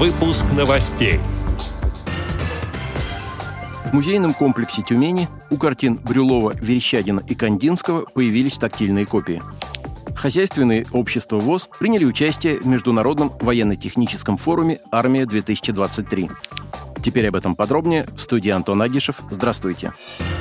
Выпуск новостей. В музейном комплексе Тюмени у картин Брюлова, Верещагина и Кандинского появились тактильные копии. Хозяйственные общества ВОЗ приняли участие в Международном военно-техническом форуме «Армия-2023». Теперь об этом подробнее в студии Антон Агишев. Здравствуйте. Здравствуйте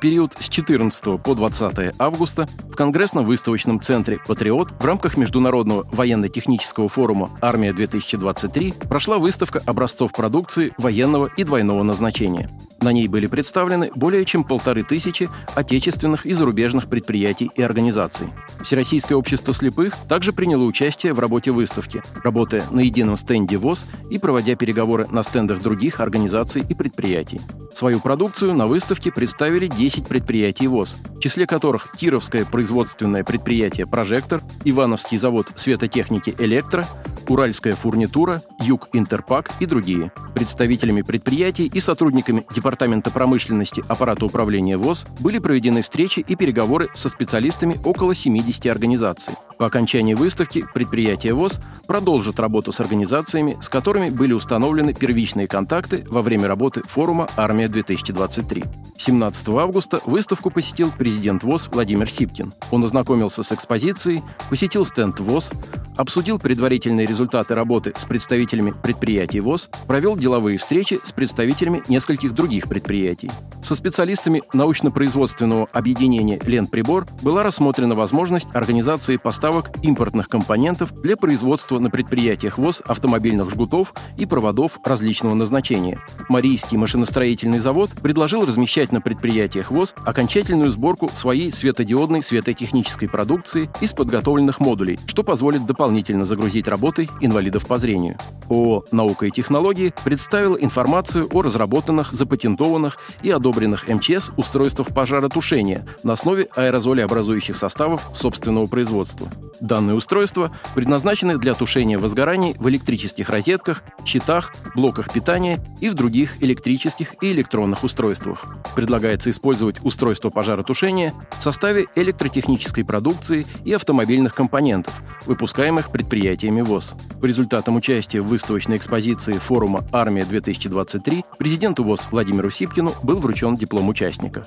период с 14 по 20 августа в Конгрессно-выставочном центре «Патриот» в рамках Международного военно-технического форума «Армия-2023» прошла выставка образцов продукции военного и двойного назначения. На ней были представлены более чем полторы тысячи отечественных и зарубежных предприятий и организаций. Всероссийское общество слепых также приняло участие в работе выставки, работая на едином стенде ВОЗ и проводя переговоры на стендах других организаций и предприятий. Свою продукцию на выставке представили 10 предприятий ВОЗ, в числе которых Кировское производственное предприятие «Прожектор», Ивановский завод светотехники «Электро», Уральская фурнитура, Юг Интерпак и другие. Представителями предприятий и сотрудниками Департамента промышленности аппарата управления ВОЗ были проведены встречи и переговоры со специалистами около 70 организаций. По окончании выставки предприятия ВОЗ продолжат работу с организациями, с которыми были установлены первичные контакты во время работы форума «Армия-2023». 17 августа выставку посетил президент ВОЗ Владимир Сипкин. Он ознакомился с экспозицией, посетил стенд ВОЗ, обсудил предварительные результаты работы с представителями предприятий ВОЗ, провел деловые встречи с представителями нескольких других предприятий. Со специалистами научно-производственного объединения «Ленприбор» была рассмотрена возможность организации поставок импортных компонентов для производства на предприятиях ВОЗ автомобильных жгутов и проводов различного назначения. Марийский машиностроительный завод предложил размещать на предприятиях ВОЗ окончательную сборку своей светодиодной светотехнической продукции из подготовленных модулей, что позволит дополнительно загрузить работой инвалидов по зрению. ООО «Наука и технологии» представила информацию о разработанных, запатентованных и одобренных МЧС устройствах пожаротушения на основе аэрозолеобразующих составов собственного производства. Данные устройства предназначены для тушения возгораний в электрических розетках, щитах, блоках питания и в других электрических и электронных устройствах. Предлагается использовать устройство пожаротушения в составе электротехнической продукции и автомобильных компонентов, выпускаемых предприятиями ВОЗ. По результатам участия в выставочной экспозиции форума «Армия-2023» президенту ВОЗ Владимиру Сипкину был вручен диплом участника.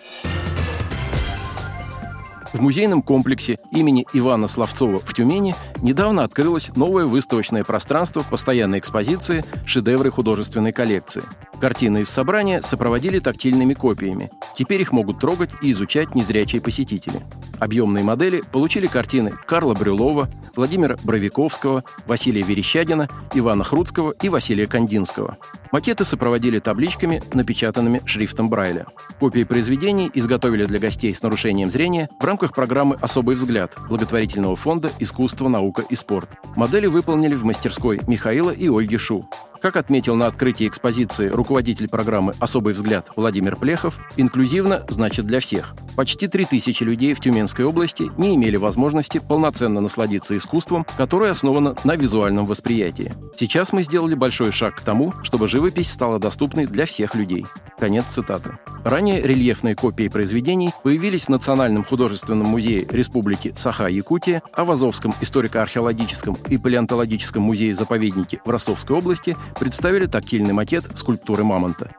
В музейном комплексе имени Ивана Славцова в Тюмени недавно открылось новое выставочное пространство постоянной экспозиции «Шедевры художественной коллекции». Картины из собрания сопроводили тактильными копиями. Теперь их могут трогать и изучать незрячие посетители. Объемные модели получили картины Карла Брюлова, Владимира Бровиковского, Василия Верещагина, Ивана Хруцкого и Василия Кандинского. Макеты сопроводили табличками, напечатанными шрифтом Брайля. Копии произведений изготовили для гостей с нарушением зрения в рамках программы «Особый взгляд» благотворительного фонда «Искусство, наука и спорт». Модели выполнили в мастерской Михаила и Ольги Шу. Как отметил на открытии экспозиции руководитель программы «Особый взгляд» Владимир Плехов, инклюзивно значит для всех. Почти 3000 людей в Тюменской области не имели возможности полноценно насладиться искусством, которое основано на визуальном восприятии. Сейчас мы сделали большой шаг к тому, чтобы живопись стала доступной для всех людей. Конец цитаты. Ранее рельефные копии произведений появились в Национальном художественном музее Республики Саха-Якутия, а в Азовском историко-археологическом и палеонтологическом музее-заповеднике в Ростовской области представили тактильный макет скульптуры мамонта.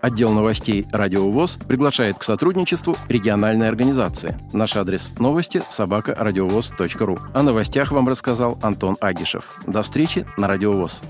Отдел новостей «Радио ВОЗ» приглашает к сотрудничеству региональной организации. Наш адрес новости – собакарадиовоз.ру. О новостях вам рассказал Антон Агишев. До встречи на «Радио ВОЗ».